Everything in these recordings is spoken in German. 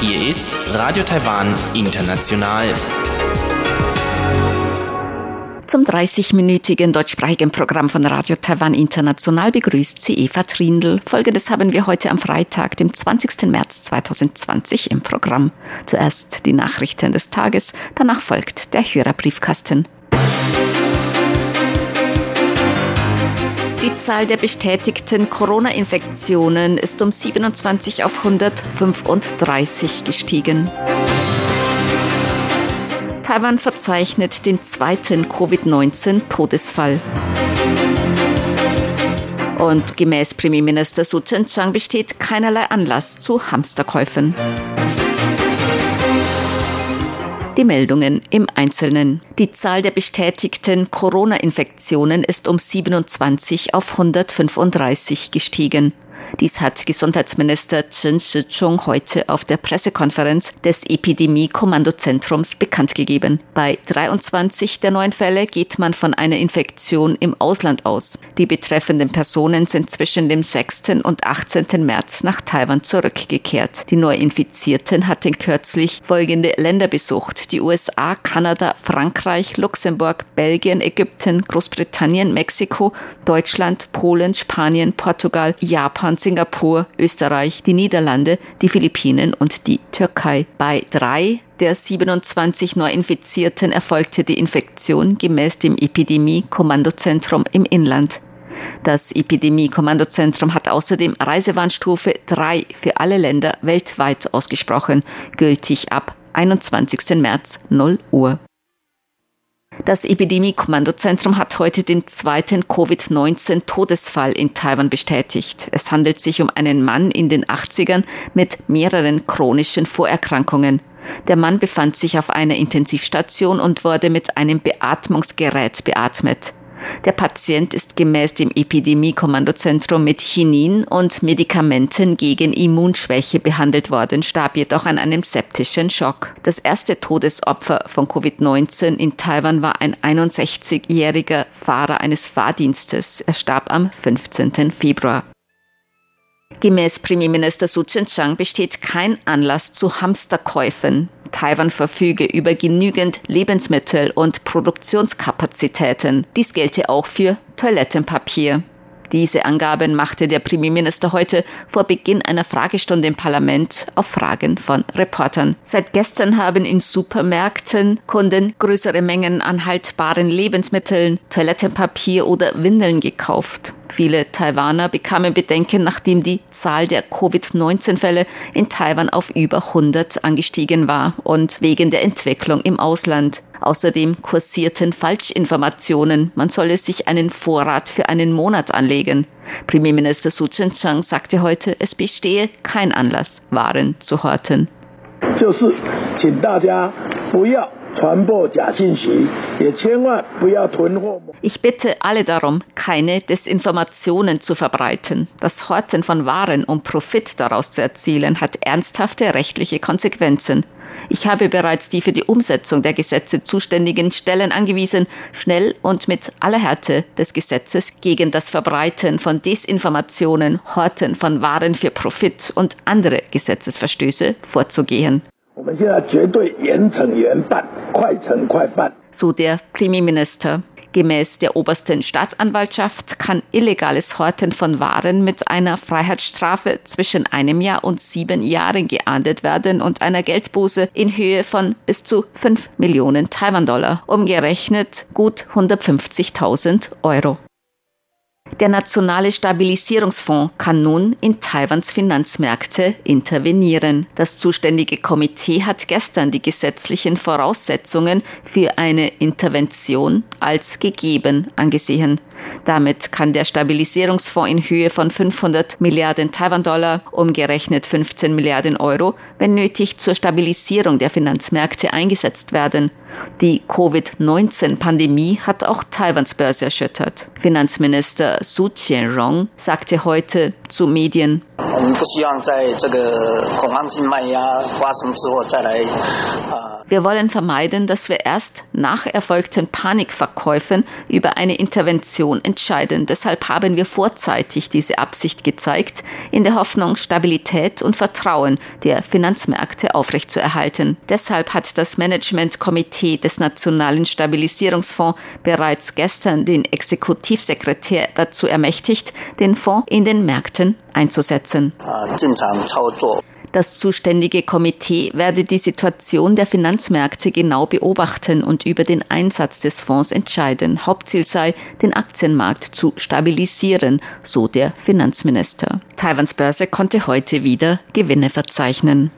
Hier ist Radio Taiwan International. Zum 30-minütigen deutschsprachigen Programm von Radio Taiwan International begrüßt sie Eva Trindl. Folgendes haben wir heute am Freitag, dem 20. März 2020 im Programm. Zuerst die Nachrichten des Tages, danach folgt der Hörerbriefkasten. Die Zahl der bestätigten Corona-Infektionen ist um 27 auf 135 gestiegen. Taiwan verzeichnet den zweiten Covid-19-Todesfall. Und gemäß Premierminister Su Tseng-Chang besteht keinerlei Anlass zu Hamsterkäufen. Die Meldungen im Einzelnen. Die Zahl der bestätigten Corona-Infektionen ist um 27 auf 135 gestiegen. Dies hat Gesundheitsminister Chen Shih-chung heute auf der Pressekonferenz des Epidemie-Kommandozentrums bekannt gegeben. Bei 23 der neuen Fälle geht man von einer Infektion im Ausland aus. Die betreffenden Personen sind zwischen dem 6. und 18. März nach Taiwan zurückgekehrt. Die Neuinfizierten hatten kürzlich folgende Länder besucht. Die USA, Kanada, Frankreich, Luxemburg, Belgien, Ägypten, Großbritannien, Mexiko, Deutschland, Polen, Spanien, Portugal, Japan, Singapur, Österreich, die Niederlande, die Philippinen und die Türkei. Bei drei der 27 Neuinfizierten erfolgte die Infektion gemäß dem Epidemie-Kommandozentrum im Inland. Das Epidemie-Kommandozentrum hat außerdem Reisewarnstufe 3 für alle Länder weltweit ausgesprochen, gültig ab 21. März 0 Uhr. Das Epidemie-Kommandozentrum hat heute den zweiten Covid-19-Todesfall in Taiwan bestätigt. Es handelt sich um einen Mann in den 80ern mit mehreren chronischen Vorerkrankungen. Der Mann befand sich auf einer Intensivstation und wurde mit einem Beatmungsgerät beatmet. Der Patient ist gemäß dem Epidemie-Kommandozentrum mit Chinin und Medikamenten gegen Immunschwäche behandelt worden, starb jedoch an einem septischen Schock. Das erste Todesopfer von Covid-19 in Taiwan war ein 61-jähriger Fahrer eines Fahrdienstes. Er starb am 15. Februar. Gemäß Premierminister Su Tseng-Chang besteht kein Anlass zu Hamsterkäufen. Taiwan verfüge über genügend Lebensmittel und Produktionskapazitäten. Dies gelte auch für Toilettenpapier. Diese Angaben machte der Premierminister heute vor Beginn einer Fragestunde im Parlament auf Fragen von Reportern. Seit gestern haben in Supermärkten Kunden größere Mengen an haltbaren Lebensmitteln, Toilettenpapier oder Windeln gekauft. Viele Taiwaner bekamen Bedenken, nachdem die Zahl der Covid-19-Fälle in Taiwan auf über 100 angestiegen war und wegen der Entwicklung im Ausland. Außerdem kursierten Falschinformationen, man solle sich einen Vorrat für einen Monat anlegen. Premierminister Su Chen-Chang sagte heute, es bestehe kein Anlass, Waren zu horten. Ich bitte alle darum, keine Desinformationen zu verbreiten. Das Horten von Waren, um Profit daraus zu erzielen, hat ernsthafte rechtliche Konsequenzen. Ich habe bereits die für die Umsetzung der Gesetze zuständigen Stellen angewiesen, schnell und mit aller Härte des Gesetzes gegen das Verbreiten von Desinformationen, Horten von Waren für Profit und andere Gesetzesverstöße vorzugehen. So der Premierminister. Gemäß der obersten Staatsanwaltschaft kann illegales Horten von Waren mit einer Freiheitsstrafe zwischen einem Jahr und sieben Jahren geahndet werden und einer Geldbuße in Höhe von bis zu 5 Millionen Taiwan-Dollar, umgerechnet gut 150.000 Euro. Der Nationale Stabilisierungsfonds kann nun in Taiwans Finanzmärkte intervenieren. Das zuständige Komitee hat gestern die gesetzlichen Voraussetzungen für eine Intervention als gegeben angesehen. Damit kann der Stabilisierungsfonds in Höhe von 500 Milliarden Taiwan-Dollar, umgerechnet 15 Milliarden Euro, wenn nötig zur Stabilisierung der Finanzmärkte eingesetzt werden. Die Covid-19-Pandemie hat auch Taiwans Börse erschüttert. Finanzminister Su Qianrong sagte heute zu Medien, Wir wollen vermeiden, dass wir erst nach erfolgten Panikverkäufen über eine Intervention entscheiden. Deshalb haben wir vorzeitig diese Absicht gezeigt, in der Hoffnung, Stabilität und Vertrauen der Finanzmärkte aufrechtzuerhalten. Deshalb hat das Managementkomitee des Nationalen Stabilisierungsfonds bereits gestern den Exekutivsekretär dazu ermächtigt, den Fonds in den Märkten einzusetzen. Das zuständige Komitee werde die Situation der Finanzmärkte genau beobachten und über den Einsatz des Fonds entscheiden. Hauptziel sei, den Aktienmarkt zu stabilisieren, so der Finanzminister. Taiwans Börse konnte heute wieder Gewinne verzeichnen.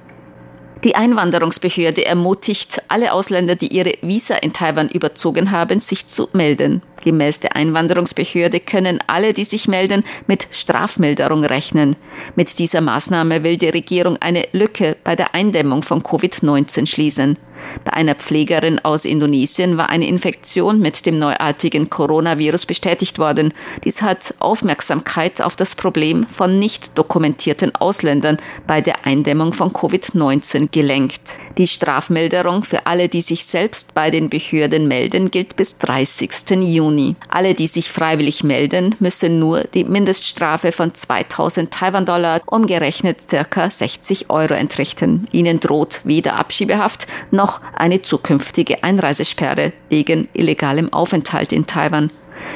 Die Einwanderungsbehörde ermutigt alle Ausländer, die ihre Visa in Taiwan überzogen haben, sich zu melden. Gemäß der Einwanderungsbehörde können alle, die sich melden, mit Strafmilderung rechnen. Mit dieser Maßnahme will die Regierung eine Lücke bei der Eindämmung von Covid-19 schließen. Bei einer Pflegerin aus Indonesien war eine Infektion mit dem neuartigen Coronavirus bestätigt worden. Dies hat Aufmerksamkeit auf das Problem von nicht dokumentierten Ausländern bei der Eindämmung von Covid-19 gelenkt. Die Strafmilderung für alle, die sich selbst bei den Behörden melden, gilt bis 30. Juni. Alle, die sich freiwillig melden, müssen nur die Mindeststrafe von 2000 Taiwan-Dollar, umgerechnet circa 60 Euro entrichten. Ihnen droht weder Abschiebehaft noch noch eine zukünftige Einreisesperre wegen illegalem Aufenthalt in Taiwan.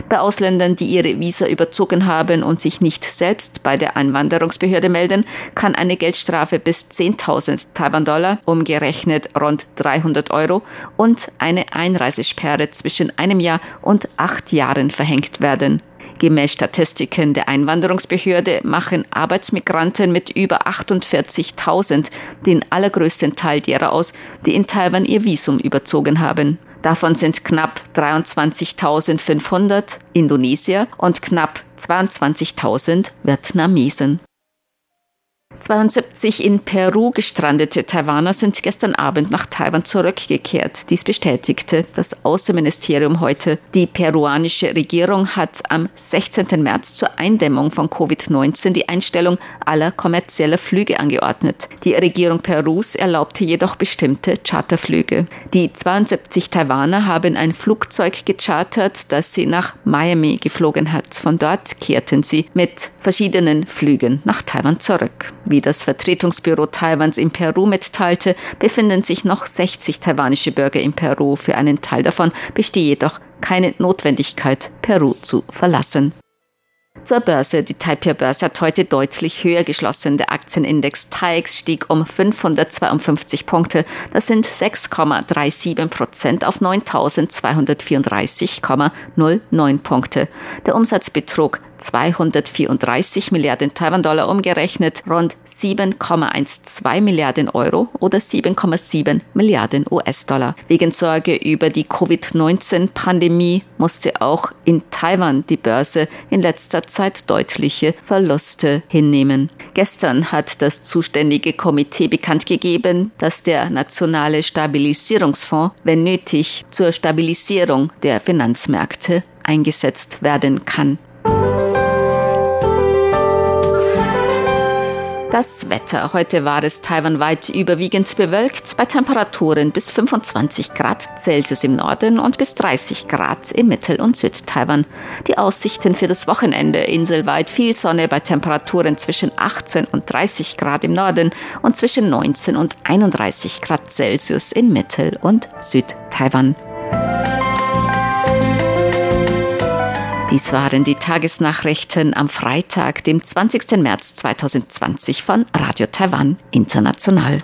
Bei Ausländern, die ihre Visa überzogen haben und sich nicht selbst bei der Einwanderungsbehörde melden, kann eine Geldstrafe bis 10.000 Taiwan-Dollar, umgerechnet rund 300 Euro, und eine Einreisesperre zwischen einem Jahr und acht Jahren verhängt werden. Gemäß Statistiken der Einwanderungsbehörde machen Arbeitsmigranten mit über 48.000 den allergrößten Teil derer aus, die in Taiwan ihr Visum überzogen haben. Davon sind knapp 23.500 Indonesier und knapp 22.000 Vietnamesen. 72 in Peru gestrandete Taiwaner sind gestern Abend nach Taiwan zurückgekehrt. Dies bestätigte das Außenministerium heute. Die peruanische Regierung hat am 16. März zur Eindämmung von Covid-19 die Einstellung aller kommerzieller Flüge angeordnet. Die Regierung Perus erlaubte jedoch bestimmte Charterflüge. Die 72 Taiwaner haben ein Flugzeug gechartert, das sie nach Miami geflogen hat. Von dort kehrten sie mit verschiedenen Flügen nach Taiwan zurück. Wie das Vertretungsbüro Taiwans in Peru mitteilte, befinden sich noch 60 taiwanische Bürger in Peru. Für einen Teil davon bestehe jedoch keine Notwendigkeit, Peru zu verlassen. Zur Börse. Die Taipei-Börse hat heute deutlich höher geschlossen. Der Aktienindex TAIX stieg um 552 Punkte. Das sind 6,37 Prozent auf 9.234,09 Punkte. Der Umsatz betrug 234 Milliarden Taiwan-Dollar umgerechnet, rund 7,12 Milliarden Euro oder 7,7 Milliarden US-Dollar. Wegen Sorge über die Covid-19-Pandemie musste auch in Taiwan die Börse in letzter Zeit deutliche Verluste hinnehmen. Gestern hat das zuständige Komitee bekannt gegeben, dass der nationale Stabilisierungsfonds, wenn nötig, zur Stabilisierung der Finanzmärkte eingesetzt werden kann. Das Wetter. Heute war es taiwanweit überwiegend bewölkt bei Temperaturen bis 25 Grad Celsius im Norden und bis 30 Grad in Mittel- und Südtaiwan. Die Aussichten für das Wochenende inselweit viel Sonne bei Temperaturen zwischen 18 und 30 Grad im Norden und zwischen 19 und 31 Grad Celsius in Mittel- und Südtaiwan. Dies waren die Tagesnachrichten am Freitag, dem 20. März 2020 von Radio Taiwan International.